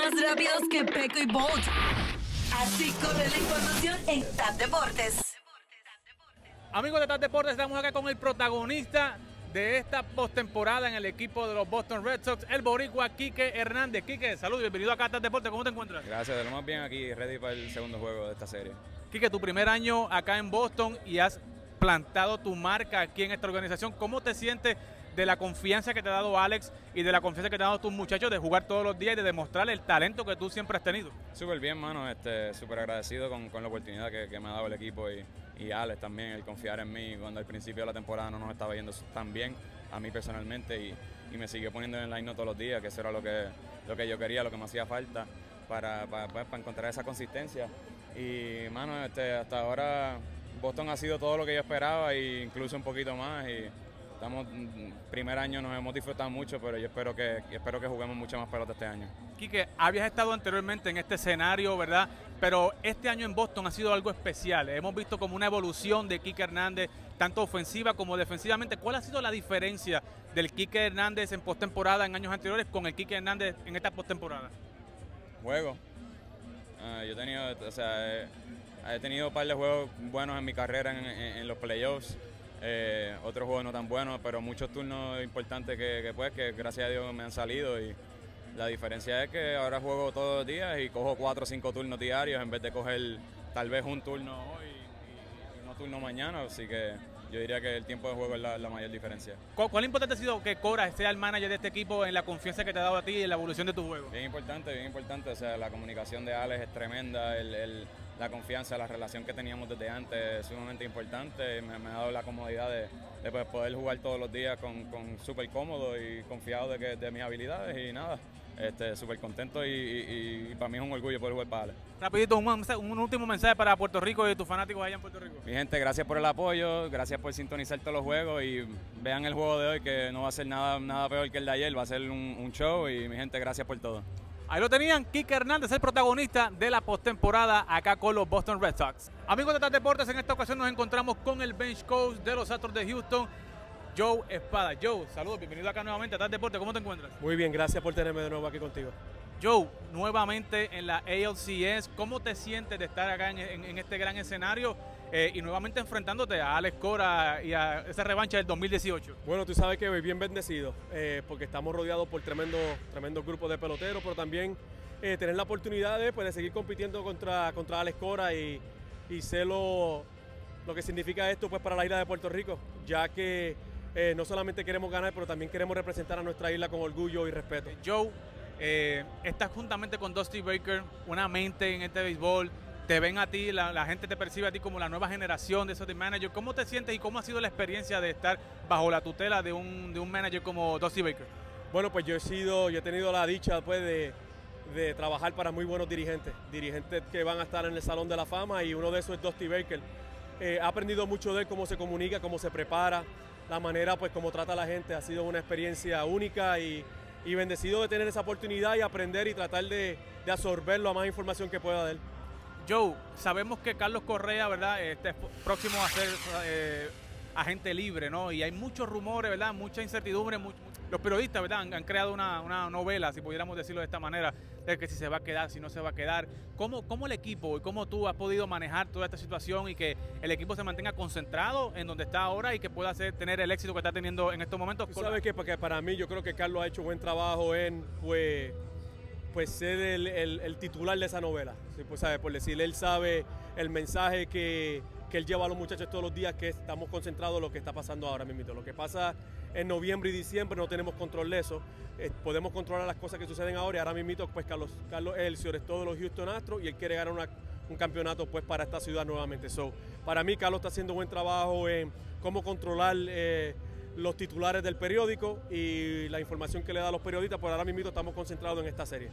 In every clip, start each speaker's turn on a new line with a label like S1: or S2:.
S1: más rápidos que Peco y Bolt. Así corre la información en TAP Deportes.
S2: Amigos de TAP Deportes, estamos acá con el protagonista de esta postemporada en el equipo de los Boston Red Sox, el boricua Quique Hernández. Quique, saludos, bienvenido acá a TAP Deportes, ¿cómo te encuentras?
S3: Gracias, de lo más bien aquí, ready para el segundo juego de esta serie.
S2: Quique, tu primer año acá en Boston y has plantado tu marca aquí en esta organización. ¿Cómo te sientes de la confianza que te ha dado Alex y de la confianza que te han dado tus muchachos de jugar todos los días y de demostrar el talento que tú siempre has tenido?
S3: Súper bien, mano. Este, Súper agradecido con, con, la oportunidad que, me ha dado el equipo y, y, Alex también, el confiar en mí cuando al principio de la temporada no nos estaba yendo tan bien a mí personalmente y, y me siguió poniendo en el line todos los días, que eso era lo que, lo que yo quería, lo que me hacía falta para, para, pues, para encontrar esa consistencia. Y, mano, este, hasta ahora Boston ha sido todo lo que yo esperaba e incluso un poquito más. Y estamos primer año nos hemos disfrutado mucho, pero yo espero que espero que juguemos mucho más pelota este año.
S2: Quique, habías estado anteriormente en este escenario, ¿verdad? Pero este año en Boston ha sido algo especial. Hemos visto como una evolución de Quique Hernández, tanto ofensiva como defensivamente. ¿Cuál ha sido la diferencia del Quique Hernández en postemporada en años anteriores con el Quique Hernández en esta postemporada?
S3: Juego. Uh, yo he tenido, o sea, he, he, tenido un par de juegos buenos en mi carrera en, en, en los playoffs. Eh, otros juegos no tan buenos, pero muchos turnos importantes que, que, pues que gracias a Dios me han salido y la diferencia es que ahora juego todos los días y cojo cuatro o cinco turnos diarios en vez de coger tal vez un turno hoy y, y no turno mañana, así que yo diría que el tiempo de juego es la, la mayor diferencia.
S2: ¿Cuál, ¿Cuál, importante ha sido que Cora sea el manager de este equipo en la confianza que te ha dado a ti y en la evolución de tu juego?
S3: Bien importante, bien importante. O sea, la comunicación de Alex es tremenda, el, el, la confianza, la relación que teníamos desde antes es sumamente importante. Me, me ha dado la comodidad de, de pues, poder jugar todos los días con, con súper cómodo y confiado de, que, de mis habilidades y nada. Este, súper contento y, y, y, para mí es un orgullo poder jugar para Ale.
S2: Rapidito, un, un, último mensaje para Puerto Rico y tus fanáticos allá en Puerto Rico.
S3: Mi gente, gracias por el apoyo, gracias por sintonizar todos los juegos y vean el juego de hoy que no va a ser nada, nada peor que el de ayer, va a ser un, un show y mi gente, gracias por todo.
S2: Ahí lo tenían, Kike Hernández, el protagonista de la postemporada acá con los Boston Red Sox. Amigos de TAP Deportes, en esta ocasión nos encontramos con el bench coach de los Astros de Houston, Joe Espada. Joe, saludos, bienvenido acá nuevamente a TAP Deportes, ¿cómo te encuentras?
S4: Muy bien, gracias por tenerme de nuevo aquí contigo.
S2: Joe, nuevamente en la ALCS, ¿cómo te sientes de estar acá en, en, en este gran escenario eh, y nuevamente enfrentándote a Alex Cora y a esa revancha del 2018?
S4: Bueno, tú sabes que voy bien bendecido eh, porque estamos rodeados por tremendo, tremendo grupos de peloteros, pero también eh, tener la oportunidad de, pues, de, seguir compitiendo contra, contra Alex Cora y, y sé lo, lo que significa esto pues, para la isla de Puerto Rico, ya que no solamente queremos ganar, pero también queremos representar a nuestra isla con orgullo y respeto.
S2: Joe, estás juntamente con Dusty Baker, una mente en este béisbol, te ven a ti, la, gente te percibe a ti como la nueva generación de esos de manager. ¿Cómo te sientes y cómo ha sido la experiencia de estar bajo la tutela de un, de un manager como Dusty Baker?
S4: Bueno, pues yo he sido, yo he tenido la dicha pues, de, de trabajar para muy buenos dirigentes, dirigentes que van a estar en el Salón de la Fama y uno de esos es Dusty Baker. Eh, he aprendido mucho de él, cómo se comunica, cómo se prepara, la manera pues como trata a la gente, ha sido una experiencia única y, y bendecido de tener esa oportunidad y aprender y tratar de, de absorber la más información que pueda de él.
S2: Joe, sabemos que Carlos Correa, ¿verdad? Este próximo a ser eh, agente libre, ¿no? Y hay muchos rumores, ¿verdad? Mucha incertidumbre. Mucho, los periodistas, ¿verdad? Han, han creado una, una, novela, si pudiéramos decirlo de esta manera, de que si se va a quedar, si no se va a quedar. ¿Cómo, cómo el equipo y cómo tú has podido manejar toda esta situación y que el equipo se mantenga concentrado en donde está ahora y que pueda hacer, tener el éxito que está teniendo en estos momentos?
S4: ¿Tú ¿Sabes qué? Porque para mí yo creo que Carlos ha hecho buen trabajo en, pues pues ser el, el, titular de esa novela. Pues, ¿sabe? Por decirle, él sabe el mensaje que, que, él lleva a los muchachos todos los días, que estamos concentrados en lo que está pasando ahora mismo. Lo que pasa en noviembre y diciembre no tenemos control de eso. Eh, podemos controlar las cosas que suceden ahora y ahora mismo pues Carlos, Carlos es el todos los Houston Astros y él quiere ganar una, un campeonato pues para esta ciudad nuevamente. So, para mí Carlos está haciendo buen trabajo en cómo controlar eh, los titulares del periódico y la información que le da a los periodistas, por ahora mismo estamos concentrados en esta serie.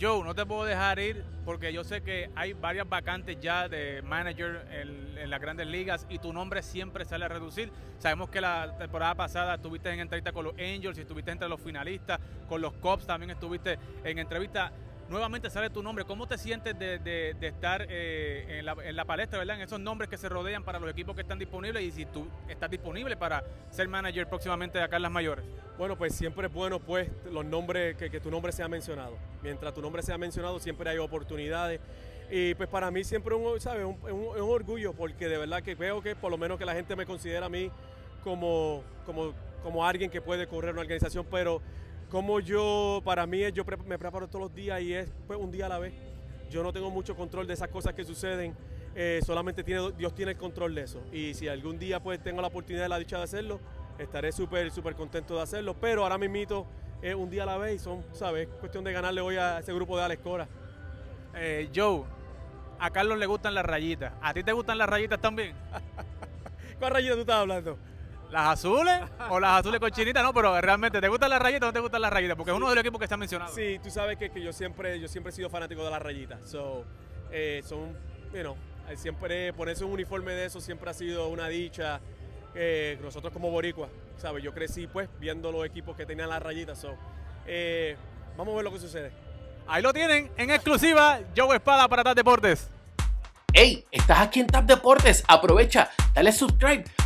S2: Joe, no te puedo dejar ir porque yo sé que hay varias vacantes ya de manager en, en, las grandes ligas y tu nombre siempre sale a reducir. Sabemos que la temporada pasada estuviste en entrevista con los Angels y estuviste entre los finalistas, con los Cubs también estuviste en entrevista. Nuevamente sale tu nombre. ¿Cómo te sientes de, estar eh, en, la, en la palestra, ¿verdad? En esos nombres que se rodean para los equipos que están disponibles y si tú estás disponible para ser manager próximamente de acá en las mayores.
S4: Bueno, pues siempre es bueno pues los nombres, que, tu nombre sea mencionado. Mientras tu nombre sea mencionado, siempre hay oportunidades. Y pues para mí siempre un, ¿sabes? Un, un- un orgullo porque de verdad que veo que por lo menos que la gente me considera a mí como, como, como alguien que puede correr una organización, pero como yo, para mí yo me preparo todos los días y es pues, un día a la vez. Yo no tengo mucho control de esas cosas que suceden, eh, solamente tiene, Dios tiene el control de eso. Y si algún día pues tengo la oportunidad, la dicha de hacerlo, estaré súper, súper contento de hacerlo. Pero ahora mismito es un día a la vez y son, ¿sabes? Es cuestión de ganarle hoy a ese grupo de Alex Cora.
S2: Eh, Joe, a Carlos le gustan las rayitas. ¿A ti te gustan las rayitas también?
S4: ¿Cuál rayita tú estás hablando?
S2: ¿Las azules o las azules con chinita? No, pero realmente, ¿te gustan las rayitas o no te gustan las rayitas? Porque es uno de los equipos que está mencionado.
S4: Sí, tú sabes que, que yo siempre yo siempre he sido fanático de las rayitas. So, eh, son, you know, eh, siempre ponerse un uniforme de eso siempre ha sido una dicha. Eh, nosotros como boricua, ¿sabes? Yo crecí pues viendo los equipos que tenían las rayitas. So, eh, vamos a ver lo que sucede.
S2: Ahí lo tienen, en exclusiva, Joe Espada para TAP Deportes.
S5: Hey, estás aquí en Tap Deportes, aprovecha, dale subscribe,